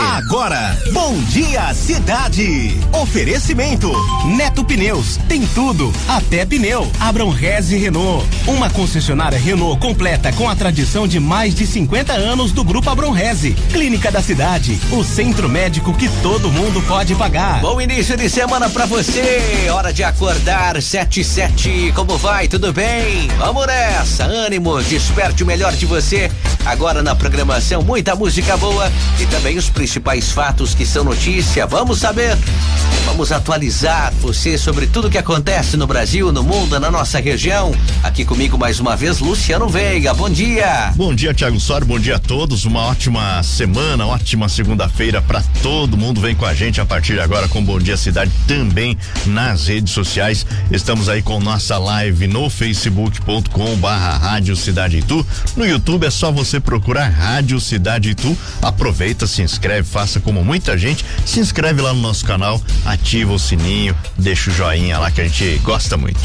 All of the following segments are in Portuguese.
Agora, bom dia cidade. Oferecimento Neto Pneus, tem tudo, até pneu. Abram Reze Renault, uma concessionária Renault completa com a tradição de mais de 50 anos do Grupo Abram Reze. Clínica da Cidade, o centro médico que todo mundo pode pagar. Bom início de semana para você. Hora de acordar, sete sete. Como vai? Tudo bem? Vamos nessa. Ânimo, desperte o melhor de você. Agora na programação, muita música boa e também os principais fatos que são notícia. Vamos saber. Vamos atualizar você sobre tudo que acontece no Brasil, no mundo, na nossa região. Aqui comigo mais uma vez, Luciano Veiga. Bom dia. Bom dia, Tiago Sor. Bom dia a todos. Uma ótima semana, ótima segunda-feira para todo mundo. Vem com a gente a partir de agora com Bom Dia Cidade também nas redes sociais. Estamos aí com nossa live no facebook.com barra Rádio Cidade Itu. No YouTube é só você procurar Rádio Cidade Itu. Aproveita, se inscreve, faça como muita gente. Se inscreve lá no nosso canal, ativa o sininho, deixa o joinha lá que a gente gosta muito.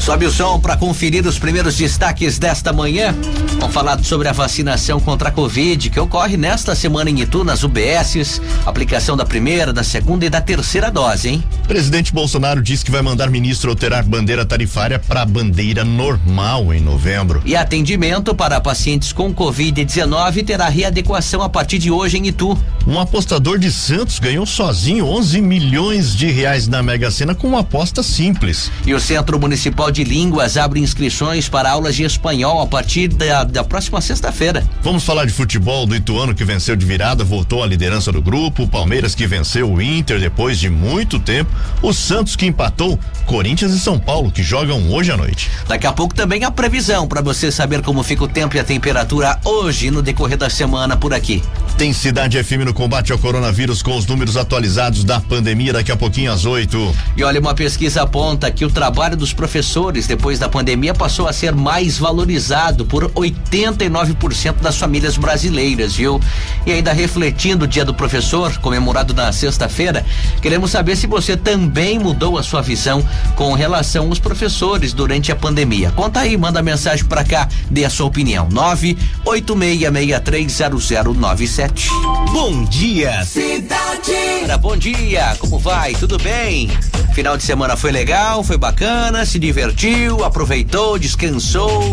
Sobe o som para conferir os primeiros destaques desta manhã. Vamos falar sobre a vacinação contra a Covid que ocorre nesta semana em Itu, nas UBSs. Aplicação da primeira, da segunda e da terceira dose, hein? Presidente Bolsonaro diz que vai mandar ministro alterar bandeira tarifária para bandeira normal em novembro. E atendimento para pacientes com Covid-19 terá readequação a partir de hoje em Itu. Um apostador de Santos ganhou sozinho 11 milhões de reais na Mega Sena com uma aposta simples. E o Centro Municipal de Línguas abre inscrições para aulas de espanhol a partir da, da próxima sexta-feira. Vamos falar de futebol do Ituano que venceu de virada, voltou à liderança do grupo, o Palmeiras que venceu o Inter depois de muito tempo, o Santos que empatou, Corinthians e São Paulo que jogam hoje à noite. Daqui a pouco também a previsão para você saber como fica o tempo e a temperatura hoje no decorrer da semana por aqui. Tem Cidade FM no combate ao coronavírus com os números atualizados da pandemia daqui a pouquinho às 8. E olha, uma pesquisa aponta que o trabalho dos professores depois da pandemia passou a ser mais valorizado por 89% das famílias brasileiras, viu? E ainda refletindo o Dia do Professor, comemorado na sexta-feira, queremos saber se você também mudou a sua visão com relação aos professores durante a pandemia. Conta aí, manda mensagem para cá, dê a sua opinião. 986630097. Bom dia cidade. Bom dia, como vai? Tudo bem? Final de semana foi legal, foi bacana, se divertiu, aproveitou, descansou.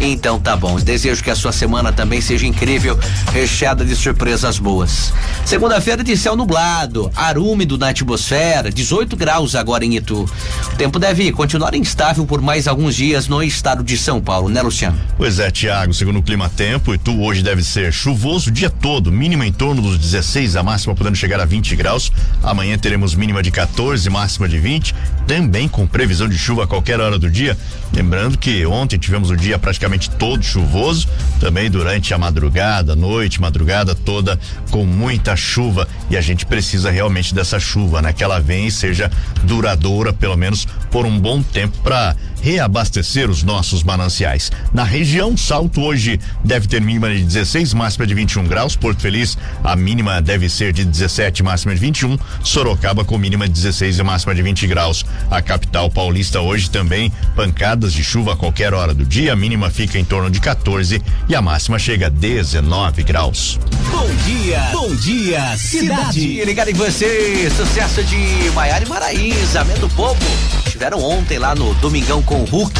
Então tá bom. Desejo que a sua semana também seja incrível, recheada de surpresas boas. Segunda-feira de céu nublado, ar úmido na atmosfera, 18 graus agora em Itu. O tempo deve continuar instável por mais alguns dias no estado de São Paulo, né, Luciano? Pois é, Tiago, segundo o clima tempo, Itu hoje deve ser chuvoso o dia todo, mínima em torno dos 16, a máxima podendo chegar a 20 graus. Amanhã teremos mínima de 14, máxima de 20, também com previsão de chuva a qualquer hora do dia. Lembrando que ontem tivemos o dia praticamente todo chuvoso, também durante a madrugada, noite, madrugada toda com muita chuva e a gente precisa realmente dessa chuva, né? Que ela venha e seja duradoura, pelo menos por um bom tempo para reabastecer os nossos mananciais. Na região, Salto hoje deve ter mínima de 16, máxima de 21 graus. Porto Feliz, a mínima deve ser de 17, máxima de 21. Sorocaba com mínima de 16 e máxima de 20 graus. A capital paulista hoje também pancadas de chuva a qualquer hora do dia. A mínima fica em torno de 14 e a máxima chega a 19 graus. Bom dia, bom dia, cidade. Ligado em você, sucesso de Maiara e Maraíza, do Povo. Estiveram ontem lá no Domingão com o Hulk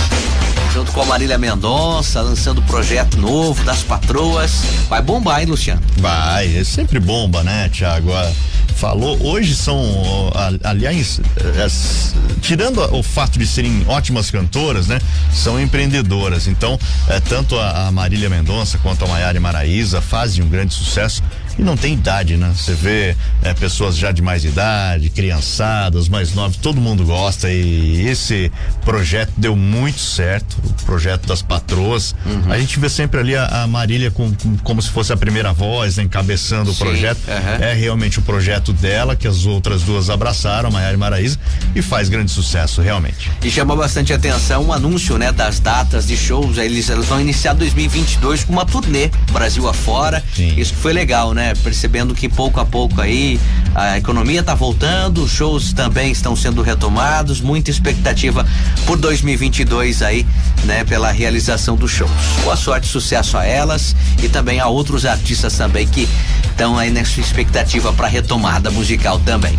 junto com a Marília Mendonça, lançando o projeto novo das patroas. Vai bombar, hein, Luciano? Vai, é sempre bomba, né, Tiago? Falou, hoje são, aliás, é, tirando o fato de serem ótimas cantoras, né? São empreendedoras. Então, é, tanto a, Marília Mendonça quanto a Maiara e Maraíza fazem um grande sucesso e não tem idade, né? Você vê é, pessoas já de mais idade, criançadas, mais novas, todo mundo gosta e esse projeto deu muito certo, o projeto das patroas. Uhum. A gente vê sempre ali a, a Marília com, com, como se fosse a primeira voz, né, encabeçando Sim. o projeto. Uhum. É realmente o projeto dela que as outras duas abraçaram, Maiara e Maraísa, e faz grande sucesso, realmente. E chama bastante atenção o anúncio, né, das datas de shows. Eles, eles vão iniciar 2022 com uma turnê Brasil afora. Sim. Isso foi legal, né? Né? Percebendo que pouco a pouco aí a economia está voltando, os shows também estão sendo retomados, muita expectativa por 2022 aí, né? Pela realização dos shows. Boa sorte, sucesso a elas e também a outros artistas também que estão aí nessa expectativa para retomada musical também.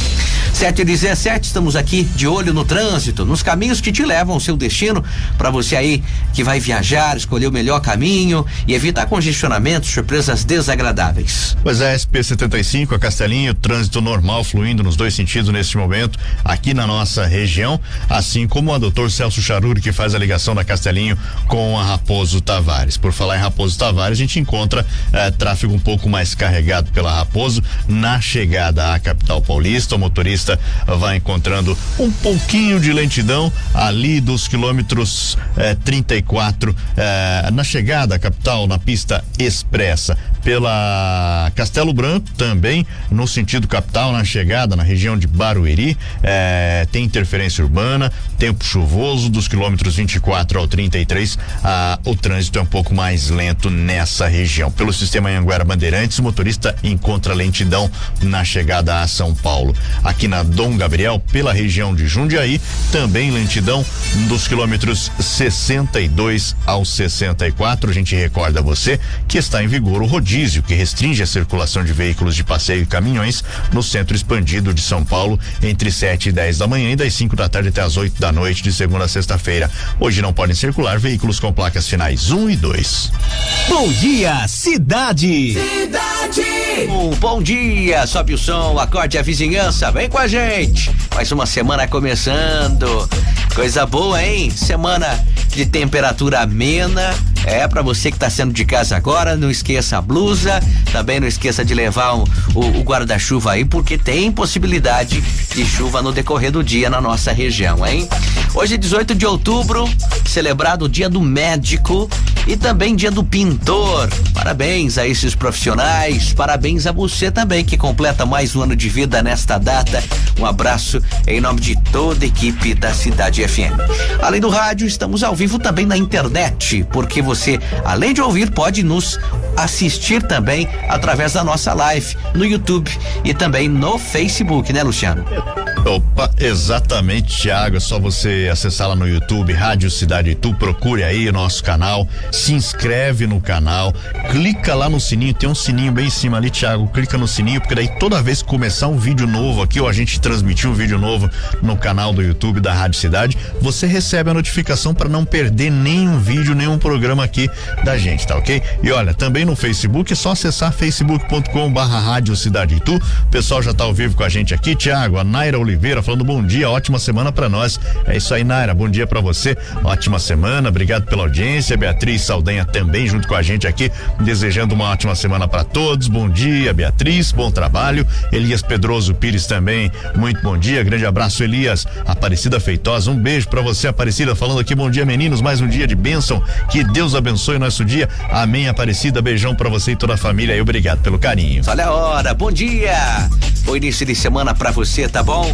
7 e 17 estamos aqui de olho no trânsito, nos caminhos que te levam ao seu destino, para você aí que vai viajar, escolher o melhor caminho e evitar congestionamentos, surpresas desagradáveis. Pois é, SP75, a Castelinho, trânsito normal fluindo nos dois sentidos neste momento aqui na nossa região, assim como a doutor Celso Charuri que faz a ligação da Castelinho com a Raposo Tavares. Por falar em Raposo Tavares, a gente encontra eh, tráfego um pouco mais carregado pela Raposo na chegada à capital paulista. O motorista vai encontrando um pouquinho de lentidão ali dos quilômetros eh, 34 eh, na chegada à capital na pista expressa pela Castelo Branco também no sentido capital na chegada na região de Barueri eh, tem interferência urbana tempo chuvoso dos quilômetros 24 ao 33 ah, o trânsito é um pouco mais lento nessa região. Pelo sistema Anguera Bandeirantes o motorista encontra lentidão na chegada a São Paulo. Aqui na Dom Gabriel pela região de Jundiaí também lentidão dos quilômetros 62 ao 64 a gente recorda você que está em vigor o rodízio que restringe a circulação de veículos de passeio e caminhões no centro expandido de São Paulo entre 7 e 10 da manhã e das 5 da tarde até as 8 da noite de segunda a sexta-feira. Hoje não podem circular veículos com placas finais 1 um e 2. Bom dia, cidade. Cidade. Um bom dia, sobe o som, acorde a vizinhança, vem com a gente. Mais uma semana começando. Coisa boa, hein? Semana de temperatura amena. É para você que tá saindo de casa agora, não esqueça a blusa, também não esqueça de levar o, o guarda-chuva aí, porque tem possibilidade de chuva no decorrer do dia na nossa região, hein? Hoje, 18 de outubro, celebrado o Dia do Médico e também Dia do Pintor. Parabéns a esses profissionais, parabéns a você também que completa mais um ano de vida nesta data. Um abraço em nome de toda a equipe da Cidade FM. Além do rádio, estamos ao vivo também na internet, porque você, além de ouvir, pode nos assistir também através da nossa live no YouTube e também no Facebook, né, Luciano? Opa, exatamente, Thiago. É só você acessar lá no YouTube, Rádio Cidade Tu, procure aí o nosso canal, se inscreve no canal, clica lá no sininho, tem um sininho bem em cima ali, Thiago. Clica no sininho, porque daí toda vez que começar um vídeo novo aqui, ou a gente transmitir um vídeo novo no canal do YouTube da Rádio Cidade, você recebe a notificação para não perder nenhum vídeo, nenhum programa aqui da gente, tá ok? E olha, também no Facebook é só acessar facebook.com barra Rádio Cidade Tu. O pessoal já tá ao vivo com a gente aqui, Thiago, a Naira Oliveira falando bom dia, ótima semana para nós. É isso aí, Naira, bom dia para você. Ótima semana, obrigado pela audiência. Beatriz Saldanha também junto com a gente aqui, desejando uma ótima semana para todos. Bom dia, Beatriz, bom trabalho. Elias Pedroso Pires também, muito bom dia. Grande abraço, Elias. Aparecida Feitosa, um beijo para você, Aparecida, falando aqui, bom dia, meninos. Mais um dia de bênção. Que Deus abençoe nosso dia. Amém, Aparecida. Beijão para você e toda a família e obrigado pelo carinho. Olha a hora, bom dia. Bom início de semana para você, tá bom?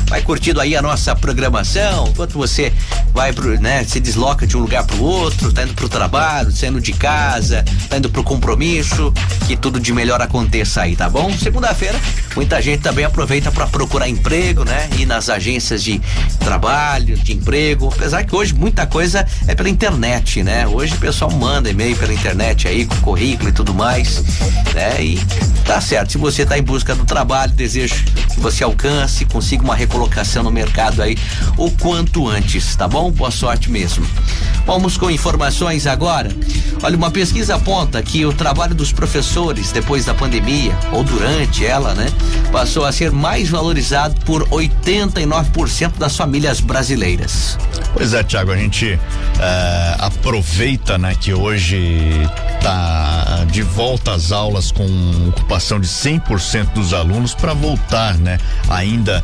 Vai curtindo aí a nossa programação, enquanto você vai pro, né, se desloca de um lugar pro outro, tá indo pro trabalho, saindo de casa, tá indo pro compromisso, que tudo de melhor aconteça aí, tá bom? Segunda-feira, muita gente também aproveita para procurar emprego, né? Ir nas agências de trabalho, de emprego, apesar que hoje muita coisa é pela internet, né? Hoje o pessoal manda e-mail pela internet aí com currículo e tudo mais, né? E tá certo, se você tá em busca do trabalho, desejo que você alcance, consiga uma recolocação no mercado aí o quanto antes, tá bom? Boa sorte mesmo. Vamos com informações agora. Olha, uma pesquisa aponta que o trabalho dos professores depois da pandemia, ou durante ela, né, passou a ser mais valorizado por 89% das famílias brasileiras. Pois é, Tiago, a gente eh, aproveita, né, que hoje tá de volta às aulas com ocupação de 100% dos alunos para voltar, né, ainda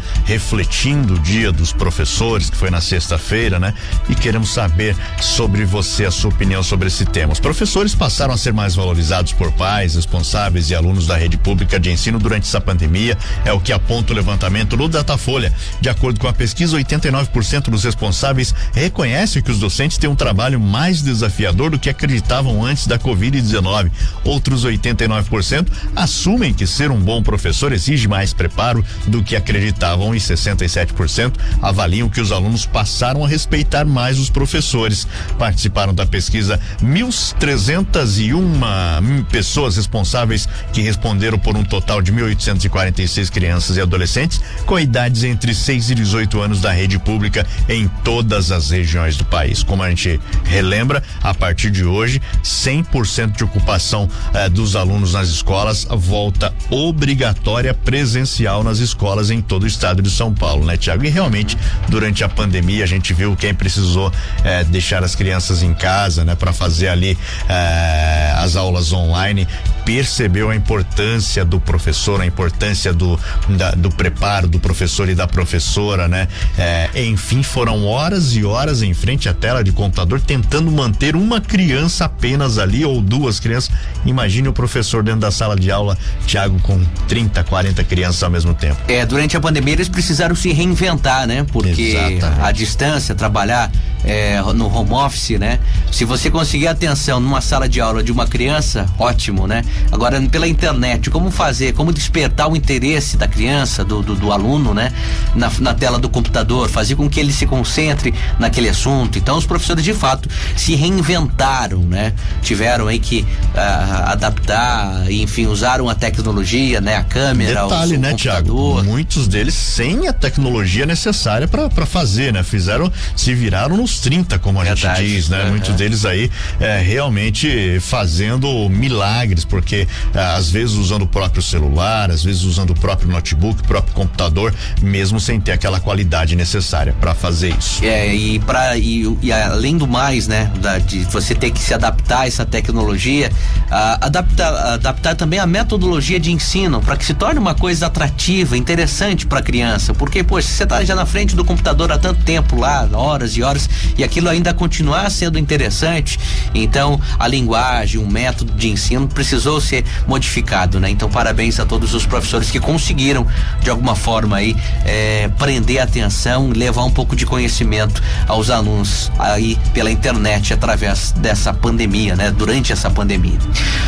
refletindo o dia dos professores, que foi na sexta-feira, né, e queremos saber sobre você, a sua opinião sobre esse tema. Os professores passaram a ser mais valorizados por pais, responsáveis e alunos da rede pública de ensino durante essa pandemia, é o que aponta o levantamento no Datafolha. De acordo com a pesquisa, 89% dos responsáveis reconhecem que os docentes têm um trabalho mais desafiador do que acreditavam antes da Covid-19. Outros 89% assumem que ser um bom professor exige mais preparo do que acreditavam e 67% avaliam que os alunos passaram a respeitar mais os professores. Participaram da pesquisa 1.301 pessoas responsáveis que responderam por um total de 1.846 crianças e adolescentes com idades entre 6 e 18 anos da rede pública em todas as regiões do país. Como a gente relembra, a partir de hoje, 100% de ocupação eh, dos alunos nas escolas volta obrigatória presencial nas escolas em todo o estado de São Paulo, né, Tiago? E realmente, durante a pandemia, a gente viu quem precisou eh, deixar as crianças em casa, né, para fazer ali eh, as aulas online percebeu a importância do professor, a importância do, da, do preparo do professor e da professora, né? É, enfim, foram horas e horas em frente à tela de computador tentando manter uma criança apenas ali ou duas crianças. Imagine o professor dentro da sala de aula, Tiago, com 30, 40 crianças ao mesmo tempo. É, durante a pandemia eles precisaram se reinventar, né? Porque Exatamente. a distância, trabalhar é, no home office, né? Se você conseguir atenção numa sala de aula de uma criança, ótimo, né? Agora, pela internet, como fazer, como despertar o interesse da criança, do, do, do aluno, né? Na, na, tela do computador, fazer com que ele se concentre naquele assunto. Então, os professores, de fato, se reinventaram, né? Tiveram aí que uh, adaptar, enfim, usaram a tecnologia, né? A câmera, Detalhe, o, o né, Tiago? Muitos deles sem a tecnologia necessária para fazer, né? Fizeram, se viraram nos 30, como a Verdade. gente diz, né? Uhum. Muitos deles aí é, realmente fazendo milagres, porque ah, às vezes usando o próprio celular, às vezes usando o próprio notebook, o próprio computador, mesmo sem ter aquela qualidade necessária para fazer isso. É, e para e, e, além do mais, né, da, de você ter que se adaptar a essa tecnologia, ah, adaptar, adaptar também a metodologia de ensino para que se torne uma coisa atrativa, interessante para a criança, porque poxa, você está já na frente do computador há tanto tempo lá, horas e horas, e aquilo ainda continuar sendo interessante, então a linguagem, o método de ensino precisou ser modificado, né? Então, parabéns a todos os professores que conseguiram, de alguma forma aí, é, prender a atenção, levar um pouco de conhecimento aos alunos aí pela internet através dessa pandemia, né? Durante essa pandemia.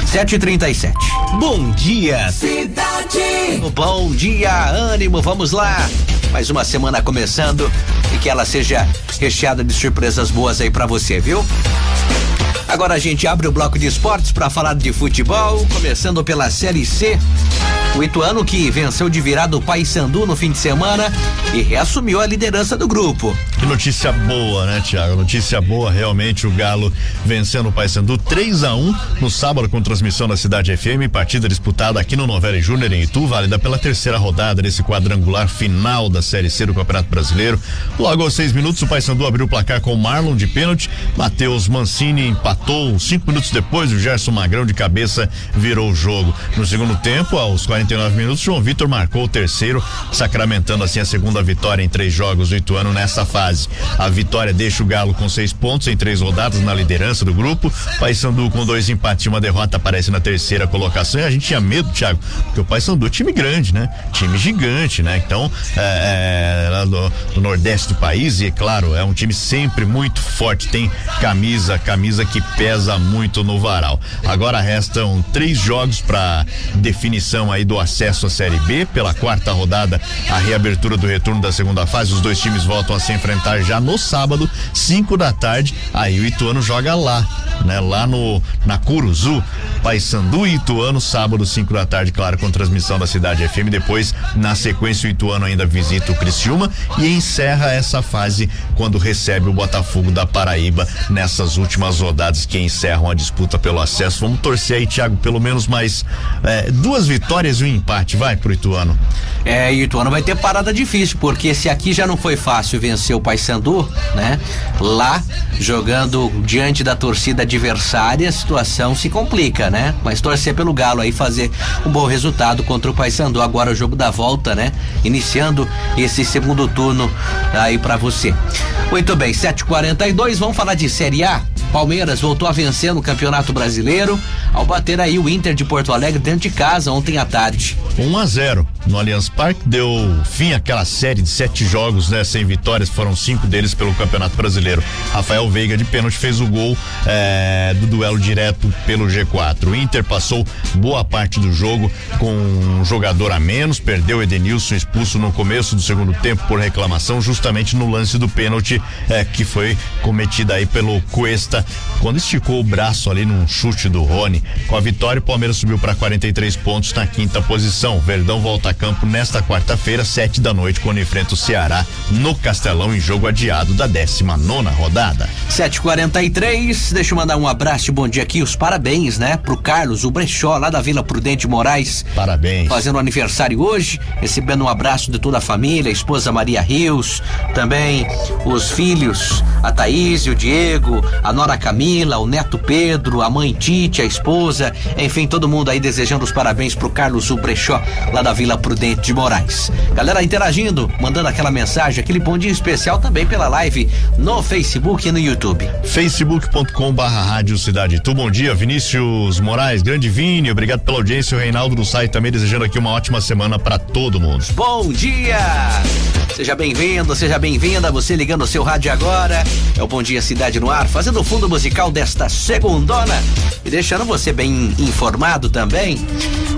7h37. Bom dia, cidade! Bom dia, ânimo, vamos lá! Mais uma semana começando e que ela seja recheada de surpresas boas aí para você, viu? Agora a gente abre o bloco de esportes para falar de futebol, começando pela Série C. O Ituano que venceu de virada o Paysandu no fim de semana e reassumiu a liderança do grupo. Que notícia boa, né, Tiago? Notícia boa, realmente o Galo vencendo o Paysandu 3 a 1 no sábado com transmissão da Cidade FM, partida disputada aqui no Novelli Júnior em Itu, válida pela terceira rodada desse quadrangular final da Série C do Campeonato Brasileiro. Logo aos seis minutos, o Paysandu abriu o placar com Marlon de pênalti, Matheus Mancini empatou, cinco minutos depois o Gerson Magrão de cabeça virou o jogo. No segundo tempo, aos 40 49 minutos, João Vitor marcou o terceiro, sacramentando assim a segunda vitória em três jogos do Ituano nessa fase. A vitória deixa o Galo com seis pontos em três rodadas na liderança do grupo. Paysandu com dois empates e uma derrota aparece na terceira colocação. E a gente tinha medo, Thiago, porque o Paysandu é time grande, né? Time gigante, né? Então, é, é, do, do Nordeste do país, e é claro, é um time sempre muito forte, tem camisa, camisa que pesa muito no varal. Agora restam três jogos para definição aí do acesso à Série B. Pela quarta rodada, a reabertura do retorno da segunda fase. Os dois times voltam a se enfrentar já no sábado, 5 da tarde. Aí o Ituano joga lá, né? Lá no na Curuzu, Paysandu e Ituano, sábado, 5 da tarde, claro, com transmissão da Cidade FM. Depois, na sequência, o Ituano ainda visita o Criciúma e encerra essa fase quando recebe o Botafogo da Paraíba nessas últimas rodadas que encerram a disputa pelo acesso. Vamos torcer aí, Thiago, pelo menos mais é, duas vitórias um empate, vai pro Ituano. É, o Ituano vai ter parada difícil, porque se aqui já não foi fácil vencer o Paysandu, né? Lá, jogando diante da torcida adversária, a situação se complica, né? Mas torcer pelo Galo aí, fazer um bom resultado contra o Paysandu. Agora o jogo da volta, né? Iniciando esse segundo turno aí para você. Muito bem, 7:42, vamos falar de Série A. Palmeiras voltou a vencer no Campeonato Brasileiro ao bater aí o Inter de Porto Alegre dentro de casa ontem à tarde. 1 a 0 no Allianz Parque deu fim àquela série de sete jogos, né? Sem vitórias, foram cinco deles pelo Campeonato Brasileiro. Rafael Veiga de pênalti fez o gol é, do duelo direto pelo G4. O Inter passou boa parte do jogo com um jogador a menos, perdeu Edenilson expulso no começo do segundo tempo por reclamação, justamente no lance do pênalti é, que foi cometido aí pelo Cuesta quando esticou o braço ali num chute do Rony. Com a vitória, o Palmeiras subiu para 43 pontos na quinta posição. Verdão volta a campo nesta quarta-feira, sete da noite, quando enfrenta o Ceará no Castelão em jogo adiado da 19 nona rodada. 7:43. Deixa eu mandar um abraço e bom dia aqui, os parabéns, né, pro Carlos, o Brechó lá da Vila Prudente Moraes. Parabéns. Fazendo aniversário hoje, recebendo um abraço de toda a família, a esposa Maria Rios, também os filhos, a Thaís, o Diego, a Nora Camila, o neto Pedro, a mãe Tite, a esposa, enfim, todo mundo aí desejando os parabéns pro Carlos Ubrechó, lá da Vila Prudente de Moraes. Galera interagindo, mandando aquela mensagem, aquele bom dia especial também pela live no Facebook e no YouTube. facebook.com barra rádio Cidade Tu, bom dia, Vinícius Moraes, grande Vini, obrigado pela audiência, o Reinaldo do site também desejando aqui uma ótima semana para todo mundo. Bom dia! Seja bem-vindo, seja bem-vinda, você ligando o seu rádio agora, é o Bom Dia Cidade no Ar, fazendo o fundo musical desta segundona e deixando você bem informado também.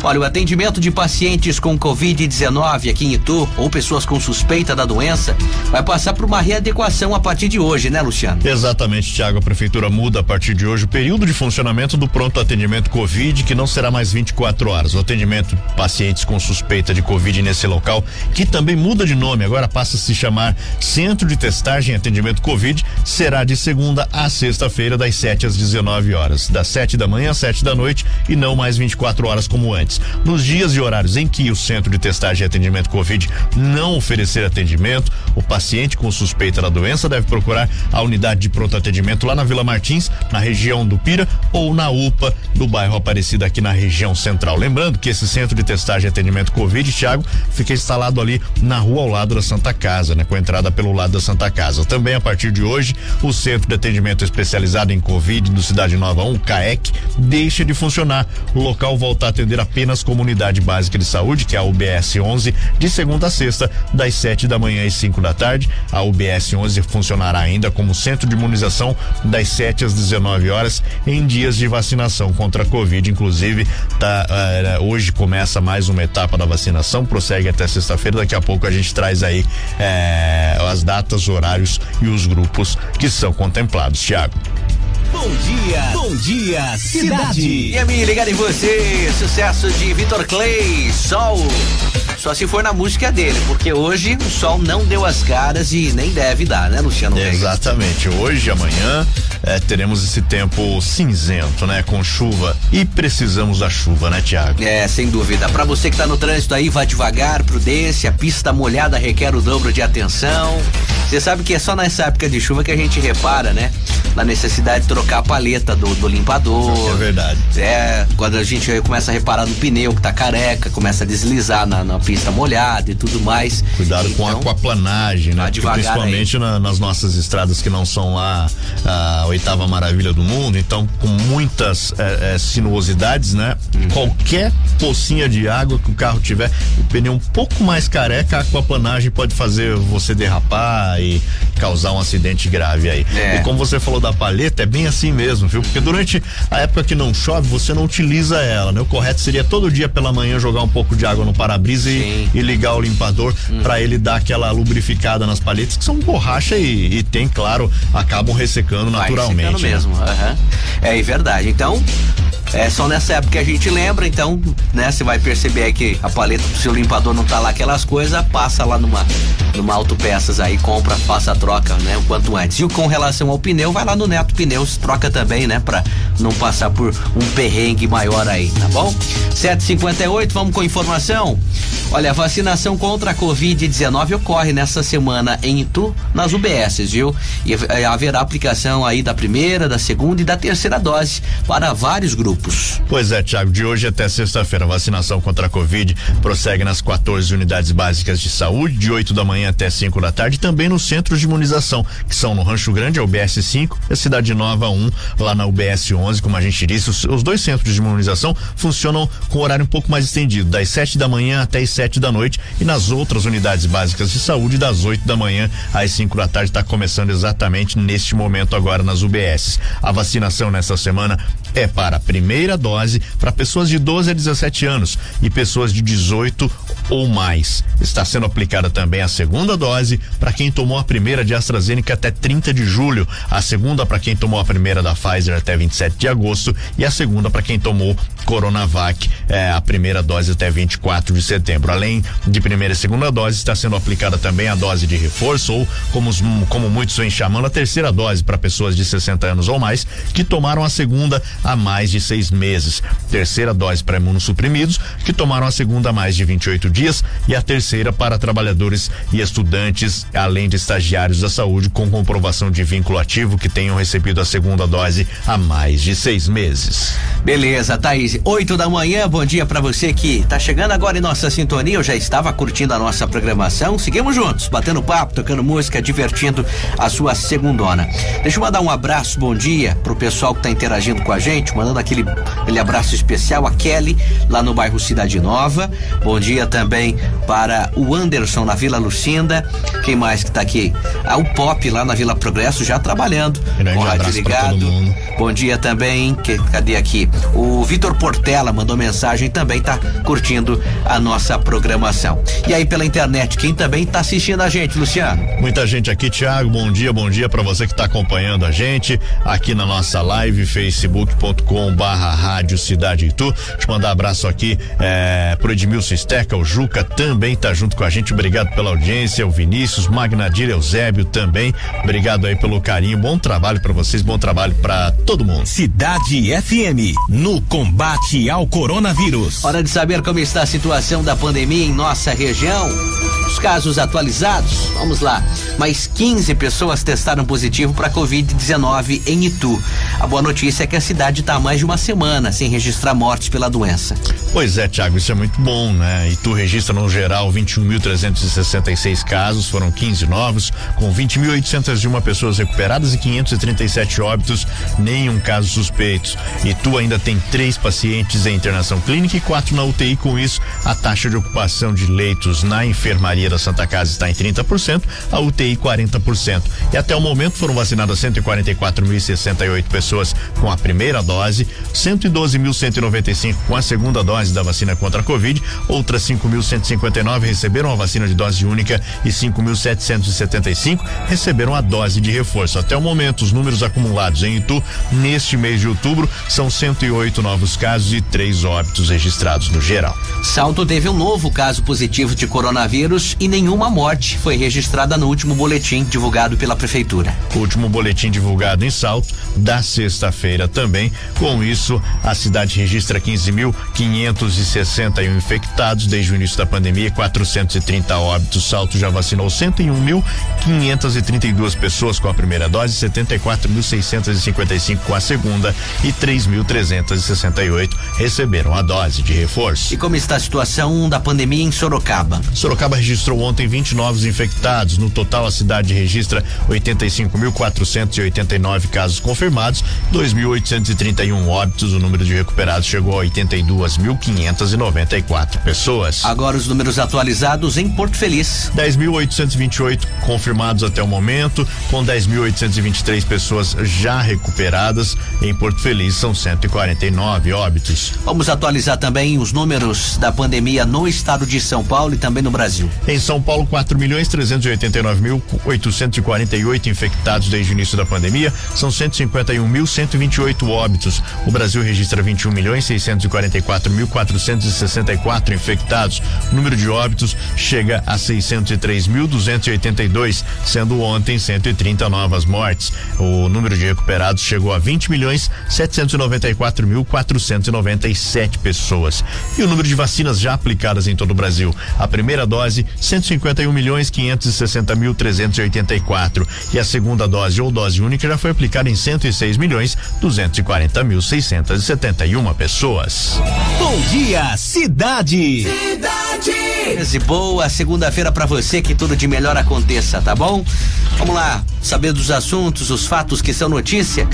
Olha, o atendimento de pacientes com Covid-19 aqui em Itu ou pessoas com suspeita da doença vai passar por uma readequação a partir de hoje, né, Luciano? Exatamente, Tiago. A prefeitura muda a partir de hoje o período de funcionamento do pronto atendimento Covid, que não será mais 24 horas. O atendimento de pacientes com suspeita de Covid nesse local, que também muda de nome, agora passa a se chamar Centro de Testagem e Atendimento Covid, será de segunda a sexta-feira, das 7 às 19 horas. Das 7 da manhã às 7 da noite e não mais 24 horas como antes. Nos dias e horários em que o Centro de Testagem e Atendimento Covid não oferecer atendimento, o paciente com suspeita da doença deve procurar a unidade de pronto atendimento lá na Vila Martins, na região do Pira, ou na UPA do bairro Aparecida, aqui na região central. Lembrando que esse centro de testagem e atendimento Covid, Thiago, fica instalado ali na rua ao lado da Santa Casa, né? Com entrada pelo lado da Santa Casa. Também a partir de hoje, o centro de atendimento especializado em Covid do Cidade Nova 1, CAEC, deixa de funcionar. O local volta a atender apenas comunidade básica de saúde, que é a UBS 11, de segunda a sexta, das 7 da manhã às 5 da tarde. A UBS 11 funcionará ainda como centro de imunização das 7 às 19 horas em dias de vacinação contra a Covid. Inclusive, tá, uh, hoje começa mais uma etapa da vacinação, prossegue até sexta-feira. Daqui a pouco a gente traz aí eh, as datas, horários e os grupos que são contemplados. Tiago. Bom dia, bom dia, cidade. E a mim, ligado em você, sucesso de Vitor Clay, Sol. Só se for na música dele, porque hoje o sol não deu as caras e nem deve dar, né, Luciano? Exatamente. Hoje, amanhã, é, teremos esse tempo cinzento, né? Com chuva. E precisamos da chuva, né, Tiago? É, sem dúvida. Para você que tá no trânsito aí, vá devagar, prudência. Pista molhada requer o dobro de atenção. Você sabe que é só nessa época de chuva que a gente repara, né? Na necessidade de trocar a paleta do, do limpador. É verdade. É, quando a gente começa a reparar no pneu que tá careca, começa a deslizar na, na pista molhada e tudo mais. Cuidado então, com a aquaplanagem, né? Principalmente na, nas nossas estradas que não são lá a oitava maravilha do mundo, então com muitas é, é, sinuosidades, né? Uhum. Qualquer pocinha de água que o carro tiver, o pneu um pouco mais careca, a aquaplanagem pode fazer você derrapar e causar um acidente grave aí. É. E como você falou da palheta, é bem assim mesmo, viu? Porque durante a época que não chove, você não utiliza ela, né? O correto seria todo dia pela manhã jogar um pouco de água no para-brisa e e, ligar o limpador hum. para ele dar aquela lubrificada nas palhetas que são borracha e, e tem, claro, acabam ressecando Vai naturalmente. Né? mesmo, uhum. é, é verdade. Então, é só nessa época que a gente lembra, então, né? Você vai perceber que a paleta do seu limpador não tá lá aquelas coisas, passa lá numa, numa autopeças aí, compra, faça a troca, né? O quanto antes. E com relação ao pneu, vai lá no Neto Pneus, troca também, né? Pra não passar por um perrengue maior aí, tá bom? 758, vamos com informação. Olha, vacinação contra a Covid-19 ocorre nessa semana em Itu, nas UBSs, viu? E haverá aplicação aí da primeira, da segunda e da terceira dose para vários grupos grupos. Pois é, Tiago, de hoje até sexta-feira, a vacinação contra a Covid prossegue nas 14 unidades básicas de saúde, de 8 da manhã até 5 da tarde, também nos centros de imunização, que são no Rancho Grande, a UBS 5, e a Cidade Nova 1, lá na UBS 11, como a gente disse. Os, os dois centros de imunização funcionam com horário um pouco mais estendido, das 7 da manhã até as 7 da noite, e nas outras unidades básicas de saúde, das 8 da manhã às 5 da tarde, está começando exatamente neste momento agora nas UBS. A vacinação nessa semana é para a primeira dose para pessoas de 12 a 17 anos e pessoas de 18 ou mais. Está sendo aplicada também a segunda dose para quem tomou a primeira de AstraZeneca até 30 de julho, a segunda para quem tomou a primeira da Pfizer até 27 de agosto e a segunda para quem tomou Coronavac, é, a primeira dose até 24 de setembro. Além de primeira e segunda dose, está sendo aplicada também a dose de reforço ou como, como muitos vêm chamando a terceira dose para pessoas de 60 anos ou mais que tomaram a segunda há mais de seis meses. Terceira dose para imunossuprimidos que tomaram a segunda há mais de 28 dias e a terceira para trabalhadores e estudantes, além de estagiários da saúde com comprovação de vínculo ativo que tenham recebido a segunda dose há mais de seis meses. Beleza, Thaís. 8 da manhã, bom dia para você que tá chegando agora em nossa sintonia. Eu já estava curtindo a nossa programação. Seguimos juntos, batendo papo, tocando música, divertindo a sua segundona. Deixa eu mandar um abraço, bom dia pro pessoal que tá interagindo com a gente, mandando aquele, aquele abraço especial a Kelly, lá no bairro Cidade Nova. Bom dia também para o Anderson na Vila Lucinda. Quem mais que tá aqui? Ah, o Pop lá na Vila Progresso já trabalhando. Grande com rádio ligado. Bom dia também. Que, cadê aqui? O Vitor Portela mandou mensagem também tá curtindo a nossa programação. E aí pela internet, quem também tá assistindo a gente, Luciano? Muita gente aqui, Thiago. Bom dia, bom dia para você que tá acompanhando a gente aqui na nossa live facebook.com barra rádio Cidade Itu. Te mandar abraço aqui é, pro Edmilson Steca, o Juca também tá junto com a gente. Obrigado pela audiência, o Vinícius, Magnadir Eusébio também. Obrigado aí pelo carinho. Bom trabalho para vocês, bom trabalho para todo mundo. Cidade FM, no combate ao coronavírus. Hora de saber como está a situação da pandemia em nossa região. Os casos atualizados, vamos lá. Mais 15 pessoas testaram positivo para Covid-19 em Itu. A boa notícia é que a cidade está há mais de uma semana sem registrar mortes pela doença. Pois é, Tiago, isso é muito bom, né? Itu registra no geral 21.366 casos, foram 15 novos, com 20.801 pessoas recuperadas e 537 óbitos, nenhum caso suspeito. Itu ainda tem três pacientes em internação clínica e quatro na UTI. Com isso, a taxa de ocupação de leitos na enfermaria da Santa Casa está em 30%, a UTI 40%. E até o momento foram vacinadas 144.068 pessoas com a primeira dose, 112.195 com a segunda dose da vacina contra a Covid, outras 5.159 receberam a vacina de dose única e 5.775 receberam a dose de reforço. Até o momento, os números acumulados em Itu neste mês de outubro são 108 novos casos e três óbitos registrados no geral. Salto teve um novo caso positivo de coronavírus e nenhuma morte foi registrada no último boletim divulgado pela prefeitura. O último boletim divulgado em Salto da sexta-feira também. Com isso, a cidade registra 15.561 infectados desde o início da pandemia, 430 óbitos. Salto já vacinou 101.532 pessoas com a primeira dose, 74.655 com a segunda e 3.368 receberam a dose de reforço. E como está a situação da pandemia em Sorocaba? Sorocaba registrou ontem 20 novos infectados. No total, a cidade registra 85.489 casos confirmados, 2.831 óbitos. O número de recuperados chegou a 82.594 pessoas. Agora os números atualizados em Porto Feliz. 10.828 confirmados até o momento, com 10.823 pessoas já recuperadas. Em Porto Feliz são 149 óbitos. Vamos atualizar também os números da pandemia no estado de São Paulo e também no Brasil. Em São Paulo, 4 milhões 389 mil 848 infectados desde o início da pandemia, são 151.128 óbitos. O Brasil registra 21 milhões 644 mil 464 infectados. O número de óbitos chega a 603.282, sendo ontem 130 novas mortes. O número de recuperados chegou a 20 milhões 794 mil 497 pessoas. E o número de vacinas já aplicadas em todo o Brasil. A primeira dose 151 milhões 560 mil 384. E a segunda dose ou dose única já foi aplicada em 106 milhões 240 mil 671 pessoas. Bom dia, cidade. Cidade. Boa segunda-feira para você, que tudo de melhor aconteça, tá bom? Vamos lá, saber dos assuntos, os fatos que são notícia.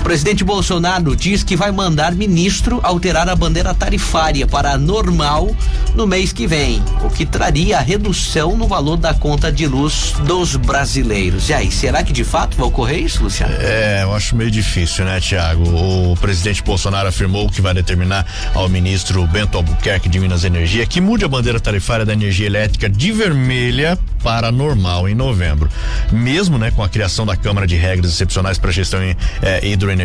O presidente Bolsonaro diz que vai mandar ministro alterar a bandeira tarifária para normal no mês que vem, o que traria a redução no valor da conta de luz dos brasileiros. E aí, será que de fato vai ocorrer isso, Luciano? É, eu acho meio difícil, né, Tiago? O presidente Bolsonaro afirmou que vai determinar ao ministro Bento Albuquerque de Minas Energia que mude a bandeira tarifária da energia elétrica de vermelha para normal em novembro. Mesmo, né, com a criação da Câmara de Regras Excepcionais para Gestão eh, Hidroenergética,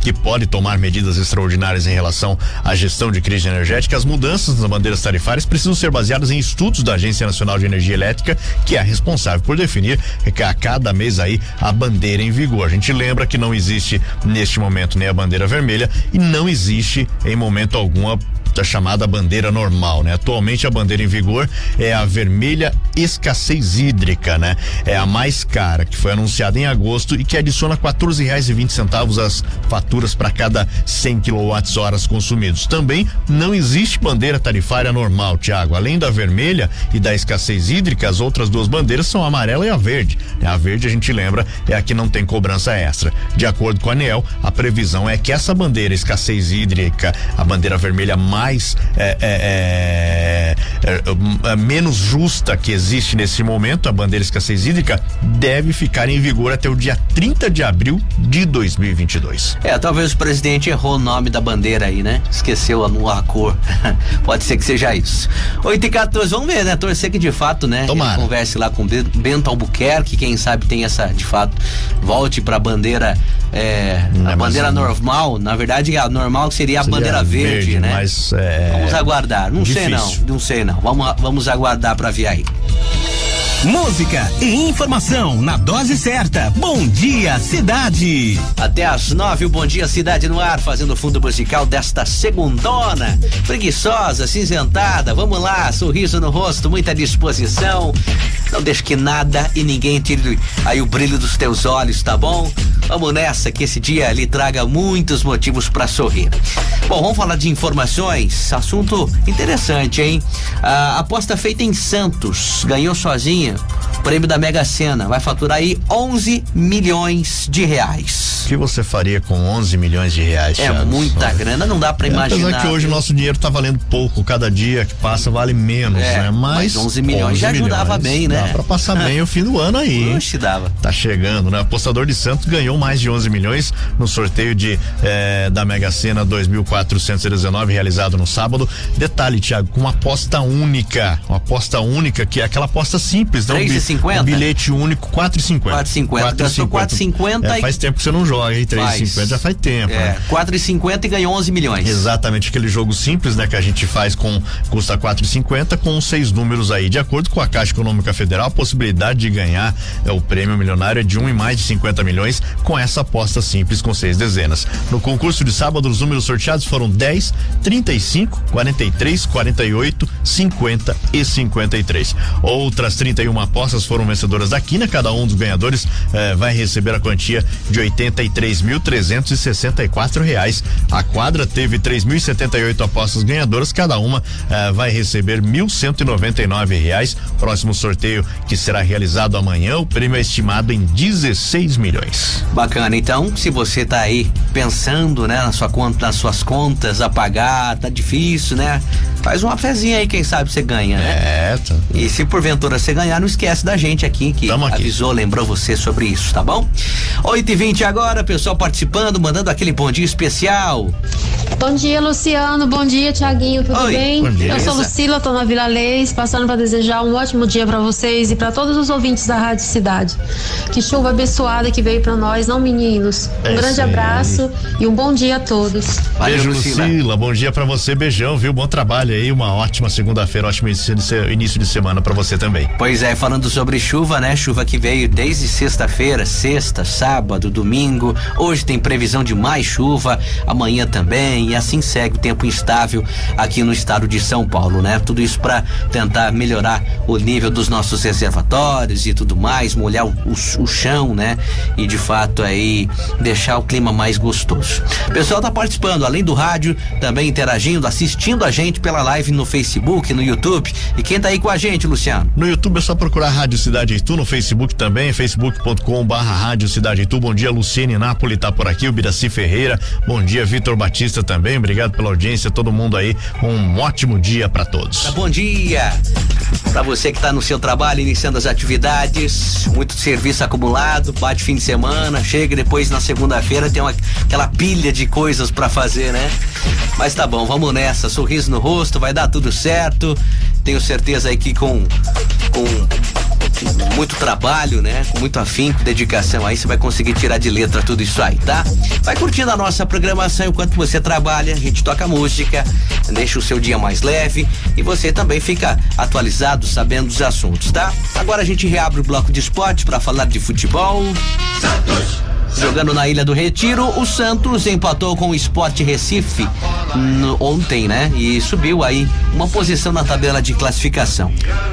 que pode tomar medidas extraordinárias em relação à gestão de crise energética, as mudanças nas bandeiras tarifárias precisam ser baseadas em estudos da Agência Nacional de Energia Elétrica, que é responsável por definir a cada mês aí a bandeira em vigor. A gente lembra que não existe neste momento nem a bandeira vermelha e não existe em momento algum a da chamada bandeira normal, né? Atualmente a bandeira em vigor é a vermelha escassez hídrica, né? É a mais cara, que foi anunciada em agosto e que adiciona quatorze reais e vinte centavos às faturas para cada 100 kWh consumidos. Também não existe bandeira tarifária normal, Tiago. Além da vermelha e da escassez hídrica, as outras duas bandeiras são a amarela e a verde. A verde, a gente lembra, é a que não tem cobrança extra. De acordo com a ANEL, a previsão é que essa bandeira escassez hídrica, a bandeira vermelha mais mais é é, é, é, é, menos justa que existe nesse momento, a bandeira escassez hídrica, deve ficar em vigor até o dia 30 de abril de 2022. É, talvez o presidente errou o nome da bandeira aí, né? Esqueceu a, a cor. Pode ser que seja isso. 8 e 14, vamos ver, né? Torcer que de fato, né? Tomara. Converse lá com Bento Albuquerque, quem sabe tem essa, de fato, volte pra bandeira, é, a bandeira normal, na verdade a normal seria a seria bandeira verde, verde, né? Mas é, vamos aguardar. Não difícil. sei não, não sei não. Vamos, vamos aguardar para ver aí. Música e informação na dose certa. Bom dia, cidade. Até às nove, o Bom Dia Cidade no ar, fazendo fundo musical desta segundona. Preguiçosa, cinzentada, vamos lá, sorriso no rosto, muita disposição. Não deixe que nada e ninguém tire aí o brilho dos teus olhos, tá bom? Vamos nessa, que esse dia lhe traga muitos motivos para sorrir. Bom, vamos falar de informações. Assunto interessante, hein? A aposta feita em Santos ganhou sozinha prêmio da Mega Sena. Vai faturar aí 11 milhões de reais. O que você faria com 11 milhões de reais? É Thiago? muita grana, não dá para é, imaginar. Apesar que hoje o nosso dinheiro tá valendo pouco, cada dia que passa vale menos, é, né? Mas, mas 11 milhões 11 já ajudava milhões, bem, né? Dá pra passar bem o fim do ano aí. Oxe, dava. Tá chegando, né? Apostador de Santos ganhou mais de 11 milhões no sorteio de eh, da Mega Sena 2419 realizado no sábado. Detalhe, Thiago, com uma aposta única, uma aposta única que é aquela aposta simples, não? 3,50? Um bilhete único 4,50. 4,50. Gastou 4,50. É, faz tempo que você não joga, hein? 3,50 já faz tempo. É, né? 4,50 e ganhou 11 milhões. Exatamente, aquele jogo simples, né? Que a gente faz com custa 4,50 com seis números aí. De acordo com a Caixa Econômica Federal, a possibilidade de ganhar é, o prêmio milionário é de um e mais de 50 milhões com essa aposta simples com seis dezenas. No concurso de sábado, os números sorteados foram 10, 35, 43, 48, 50 e 53. Outras 31 apostas foram vencedoras da quina, cada um dos ganhadores eh, vai receber a quantia de 83.364 reais. A quadra teve 3.078 apostas ganhadoras, cada uma eh, vai receber 1.199 reais. Próximo sorteio que será realizado amanhã, o prêmio é estimado em 16 milhões. Bacana, então, se você tá aí pensando, né, na sua conta, nas suas contas a pagar, tá difícil, né? Faz uma fezinha aí, quem sabe você ganha, né? É, tá. E se porventura você ganhar, não esquece da gente aqui que aqui. avisou, lembrou você sobre isso, tá bom? 8 e 20 agora, pessoal participando, mandando aquele bom dia especial. Bom dia, Luciano. Bom dia, Tiaguinho. Tudo Oi. bem? Bom dia. Eu sou Lucila, tô na Vila Leis, passando para desejar um ótimo dia para vocês e para todos os ouvintes da Rádio Cidade. Que chuva abençoada que veio para nós, não meninos. Um é grande sim. abraço e um bom dia a todos. Valeu, Beijo, Lucila. Lucila. Bom dia para você, beijão, viu? Bom trabalho aí, uma ótima segunda-feira, ótimo início de semana para você também. Pois é, falando sobre chuva, né? Chuva que veio desde sexta-feira, sexta, sábado, domingo. Hoje tem previsão de mais chuva, amanhã também, e assim segue o tempo instável aqui no estado de São Paulo, né? Tudo isso para tentar melhorar o nível dos nossos reservatórios e tudo mais, molhar o, o, chão, né? E de fato aí deixar o clima mais gostoso. O pessoal tá participando, além do rádio, também interagindo, assistindo a gente pela live no Facebook, no YouTube. E quem tá aí com a gente, Luciano? No YouTube é só procurar Rádio Cidade Itu, no Facebook também, facebook.com barra Rádio Cidade Itu. Bom dia, Luciene Napoli tá por aqui, o Biraci Ferreira. Bom dia, Vitor Batista também. Obrigado pela audiência, todo mundo aí. Um ótimo dia para todos. Bom dia para você que tá no seu trabalho, iniciando as atividades, muito serviço acumulado, bate fim de semana, chega depois na segunda-feira tem uma, aquela pilha de coisas para fazer, né? Mas tá bom, vamos nessa, sorriso no rosto, vai dar tudo certo. Tenho certeza aí que com com muito trabalho, né? Com muito afinco, dedicação aí, você vai conseguir tirar de letra tudo isso aí, tá? Vai curtindo a nossa programação enquanto você trabalha, a gente toca música, deixa o seu dia mais leve e você também fica atualizado, sabendo dos assuntos, tá? Agora a gente reabre o bloco de esporte para falar de futebol. Santos. Jogando na Ilha do Retiro, o Santos empatou com o Sport Recife no, ontem, né? E subiu aí uma posição na tabela de classificação.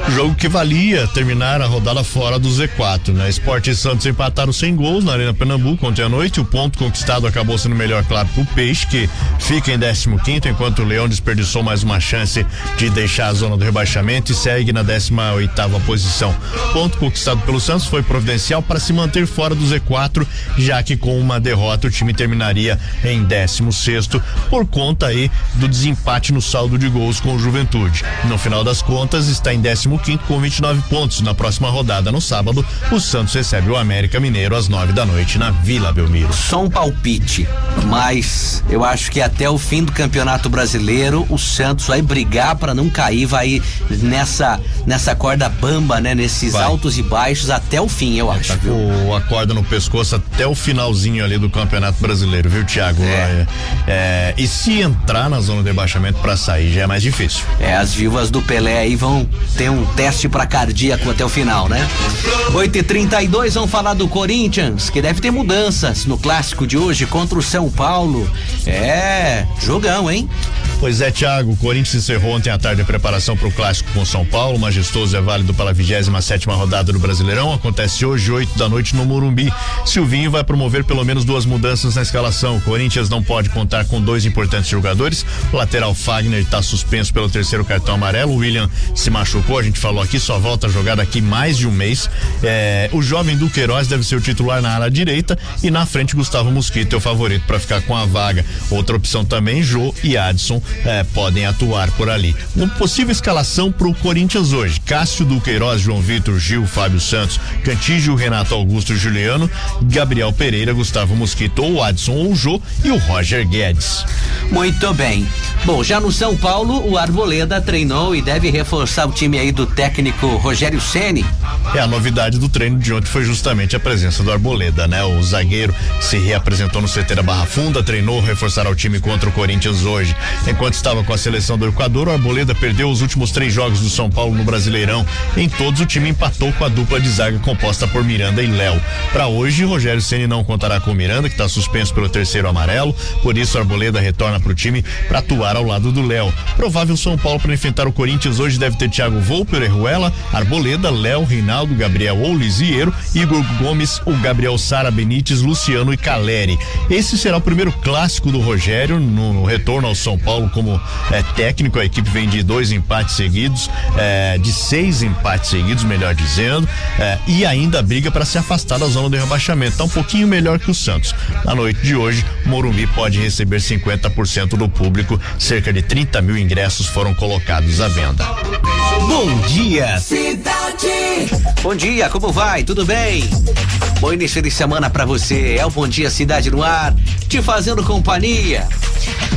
Jogo que valia terminar a rodada fora do Z4, né? Sport e Santos empataram sem gols na Arena Pernambuco ontem à noite. O ponto conquistado acabou sendo melhor, claro, pro Peixe, que fica em 15 quinto, enquanto o Leão desperdiçou mais uma chance de deixar a zona do rebaixamento e segue na 18 oitava posição. Ponto conquistado pelo Santos foi providencial para se manter fora do Z4, já já que com uma derrota o time terminaria em 16 sexto por conta aí do desempate no saldo de gols com o Juventude. No final das contas, está em 15 quinto com 29 pontos. Na próxima rodada, no sábado, o Santos recebe o América Mineiro às 9 da noite na Vila Belmiro. Só um palpite, mas eu acho que até o fim do Campeonato Brasileiro o Santos vai brigar para não cair, vai nessa nessa corda bamba, né, nesses vai. altos e baixos até o fim, eu acho. Tá com a corda no pescoço até o finalzinho ali do Campeonato Brasileiro, viu, Thiago? É. É, e se entrar na zona de rebaixamento para sair já é mais difícil. É, as vivas do Pelé aí vão ter um teste para cardíaco até o final, né? 8 e 32 vamos falar do Corinthians, que deve ter mudanças no clássico de hoje contra o São Paulo. É, jogão, hein? Pois é, Thiago, o Corinthians encerrou ontem à tarde a preparação para o clássico com São Paulo. Majestoso é válido pela 27 sétima rodada do Brasileirão. Acontece hoje, 8 da noite, no Morumbi. Silvinho vai promover pelo menos duas mudanças na escalação. O Corinthians não pode contar com dois importantes jogadores. O lateral Fagner está suspenso pelo terceiro cartão amarelo. O William se machucou, a gente falou aqui, só volta a jogar daqui mais de um mês. É, o jovem Duqueiroz deve ser o titular na área direita e na frente Gustavo Mosquito é o favorito para ficar com a vaga. Outra opção também, Jô e Adson é, podem atuar por ali. Uma possível escalação para o Corinthians hoje: Cássio Duqueiroz, João Vitor, Gil, Fábio Santos, Cantígio, Renato Augusto, Juliano, Gabriel Pereira, Gustavo Mosquito, ou Adson ou Jô e o Roger Guedes. Muito bem. Bom, já no São Paulo, o Arboleda treinou e deve reforçar o time aí do técnico Rogério Ceni. É a novidade do treino de ontem foi justamente a presença do Arboleda, né? O zagueiro se reapresentou no CT da Barra Funda, treinou, reforçará o time contra o Corinthians hoje. Enquanto estava com a seleção do Equador, o Arboleda perdeu os últimos três jogos do São Paulo no Brasileirão. Em todos, o time empatou com a dupla de zaga composta por Miranda e Léo. Para hoje, Rogério Ceni não contará com Miranda, que está suspenso pelo terceiro amarelo. Por isso, Arboleda retorna para o time para atuar ao lado do Léo. Provável São Paulo para enfrentar o Corinthians hoje deve ter Thiago Volpe, Orejuela, Arboleda, Léo, Reinaldo, Gabriel ou Lisieiro, Igor Gomes, o Gabriel Sara Benítez, Luciano e Caleri. Esse será o primeiro clássico do Rogério no, no retorno ao São Paulo como é, técnico. A equipe vem de dois empates seguidos, é, de seis empates seguidos, melhor dizendo, é, e ainda briga para se afastar da zona de rebaixamento. Está um pouquinho melhor que o Santos. Na noite de hoje, Morumbi pode receber 50% do público, cerca de 30 mil ingressos foram colocados à venda. Bom dia, cidade. Bom dia, como vai? Tudo bem? Bom início de semana para você. É o Bom Dia Cidade no ar, te fazendo companhia.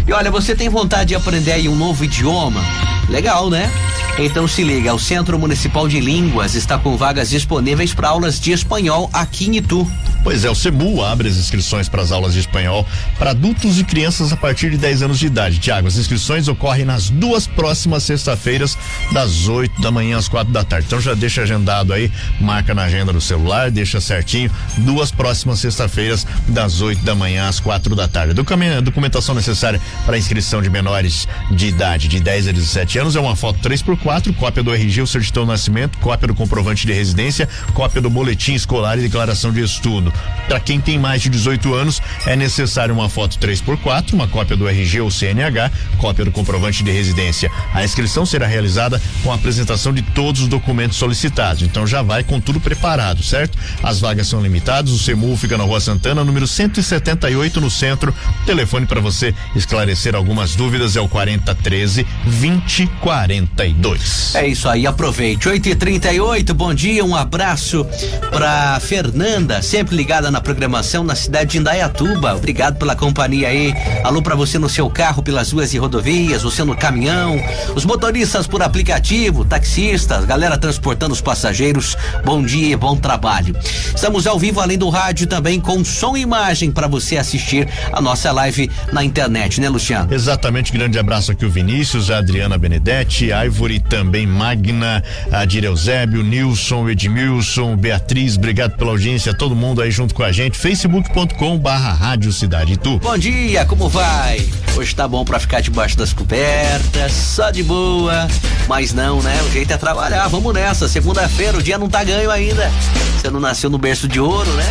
E olha, você tem vontade de aprender aí um novo idioma? Legal, né? Então se liga, o Centro Municipal de Línguas está com vagas disponíveis para aulas de espanhol aqui em Itu. Pois é, o CEMU abre as inscrições para as aulas de espanhol para adultos e crianças a partir de 10 anos de idade. Tiago, as inscrições ocorrem nas duas próximas sexta-feiras, das 8 da manhã às quatro da tarde. Então já deixa agendado aí, marca na agenda do celular, deixa certinho. Duas próximas sexta-feiras, das 8 da manhã às quatro da tarde. A documentação necessária para inscrição de menores de idade de 10 a 17 anos é uma foto 3x4, cópia do RG, o certidão de nascimento, cópia do comprovante de residência, cópia do boletim escolar e declaração de estudo. Para quem tem mais de 18 anos, é necessário uma foto 3x4, uma cópia do RG ou CNH, cópia do comprovante de residência. A inscrição será realizada com a apresentação de todos os documentos solicitados. Então já vai com tudo preparado, certo? As vagas são limitadas. O CEMU fica na Rua Santana, número 178, no centro. Telefone para você esclarecer algumas dúvidas é o 4013 2042. É isso aí, aproveite. 8 e 38 bom dia, um abraço para Fernanda, sempre ligada na programação na cidade de Indaiatuba. Obrigado pela companhia aí. Alô para você no seu carro pelas ruas e rodovias, você no caminhão, os motoristas por aplicativo, taxistas, galera transportando os passageiros. Bom dia e bom trabalho. Estamos ao vivo além do rádio também com som e imagem para você assistir a nossa live na internet, né, Luciano? Exatamente. Grande abraço aqui o Vinícius, a Adriana Benedetti, a Ivory também, Magna, a Direuzébio, Nilson, Edmilson, Beatriz, obrigado pela audiência, todo mundo aí junto com a gente. facebook.com barra Rádio Cidade Tu. Bom dia, como vai? Hoje tá bom para ficar debaixo das cobertas, só de boa. Mas não, né? O jeito é trabalhar. Vamos nessa. Segunda-feira, o dia não tá ganho ainda. Você não nasceu no berço de ouro, né?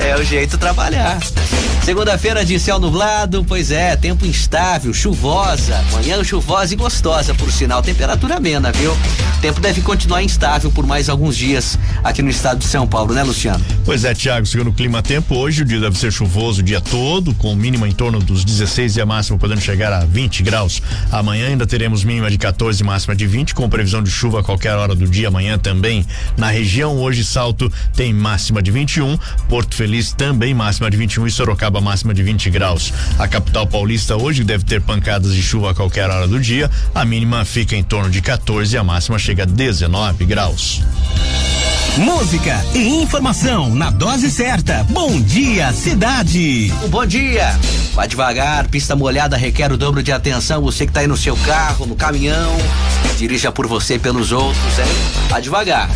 é o jeito trabalhar. Segunda-feira de céu nublado, pois é, tempo instável, chuvosa, manhã chuvosa e gostosa, por sinal, temperatura amena, viu? O tempo deve continuar instável por mais alguns dias aqui no estado de São Paulo, né, Luciano? Pois é, Tiago, segundo o clima tempo, hoje o dia deve ser chuvoso o dia todo, com mínima em torno dos 16 e a máxima podendo chegar a 20 graus. Amanhã ainda teremos mínima de 14 e máxima de 20, com previsão de chuva a qualquer hora do dia, amanhã também. Na região, hoje Salto tem máxima de 21, Porto Feliz também máxima de 21 e Sorocaba máxima de 20 graus. A capital paulista hoje deve ter pancadas de chuva a qualquer hora do dia, a mínima fica em torno de 14 e a máxima chega a 19 graus. Música e informação na dose certa. Bom dia, cidade. bom dia. Vá devagar, pista molhada requer o dobro de atenção. Você que está aí no seu carro, no caminhão, dirija por você e pelos outros, hein? Vá devagar.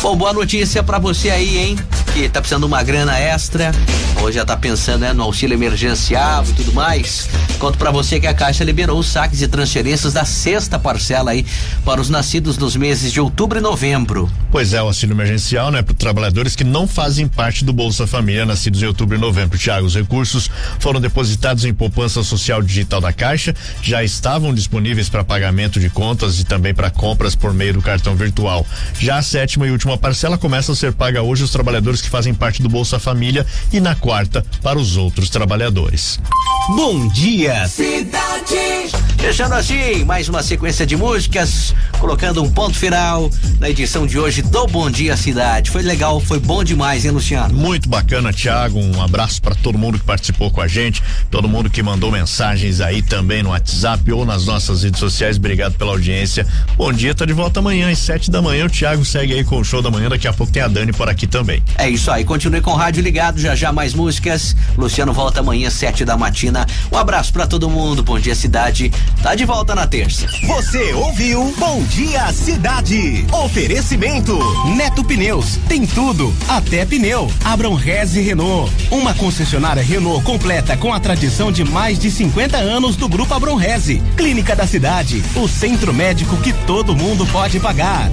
Bom, boa notícia para você aí, hein? Que tá precisando de uma grana extra, ou já tá pensando né, no auxílio emergencial e tudo mais. Conto para você que a Caixa liberou os saques e transferências da sexta parcela aí para os nascidos nos meses de outubro e novembro. Pois é, o auxílio emergencial, né, para trabalhadores que não fazem parte do Bolsa Família nascidos em outubro e novembro. Tiago, os recursos foram depositados em poupança social digital da Caixa, já estavam disponíveis para pagamento de contas e também para compras por meio do cartão virtual. Já a sétima e última parcela começa a ser paga hoje aos trabalhadores que fazem parte do Bolsa Família e na quarta para os outros trabalhadores. Bom dia, cidade. Fechando assim, mais uma sequência de músicas, colocando um ponto final na edição de hoje do Bom Dia Cidade. Foi legal, foi bom demais, hein, Luciano? Muito bacana, Thiago. Um abraço para todo mundo que participou com a gente, todo mundo que mandou mensagens aí também no WhatsApp ou nas nossas redes sociais. Obrigado pela audiência. Bom dia, tá de volta amanhã às sete da manhã. O Thiago segue aí com o show da manhã. Daqui a pouco tem a Dani por aqui também. É isso aí. Continue com o rádio ligado. Já já mais músicas. Luciano volta amanhã sete da matina. Um abraço para todo mundo. Bom dia, cidade. Tá de volta na terça. Você ouviu Bom Dia Cidade. Oferecimento Neto Pneus. Tem tudo, até pneu. Abram Reze Renault. Uma concessionária Renault completa com a tradição de mais de 50 anos do Grupo Abram Reze. Clínica da Cidade. O centro médico que todo mundo pode pagar.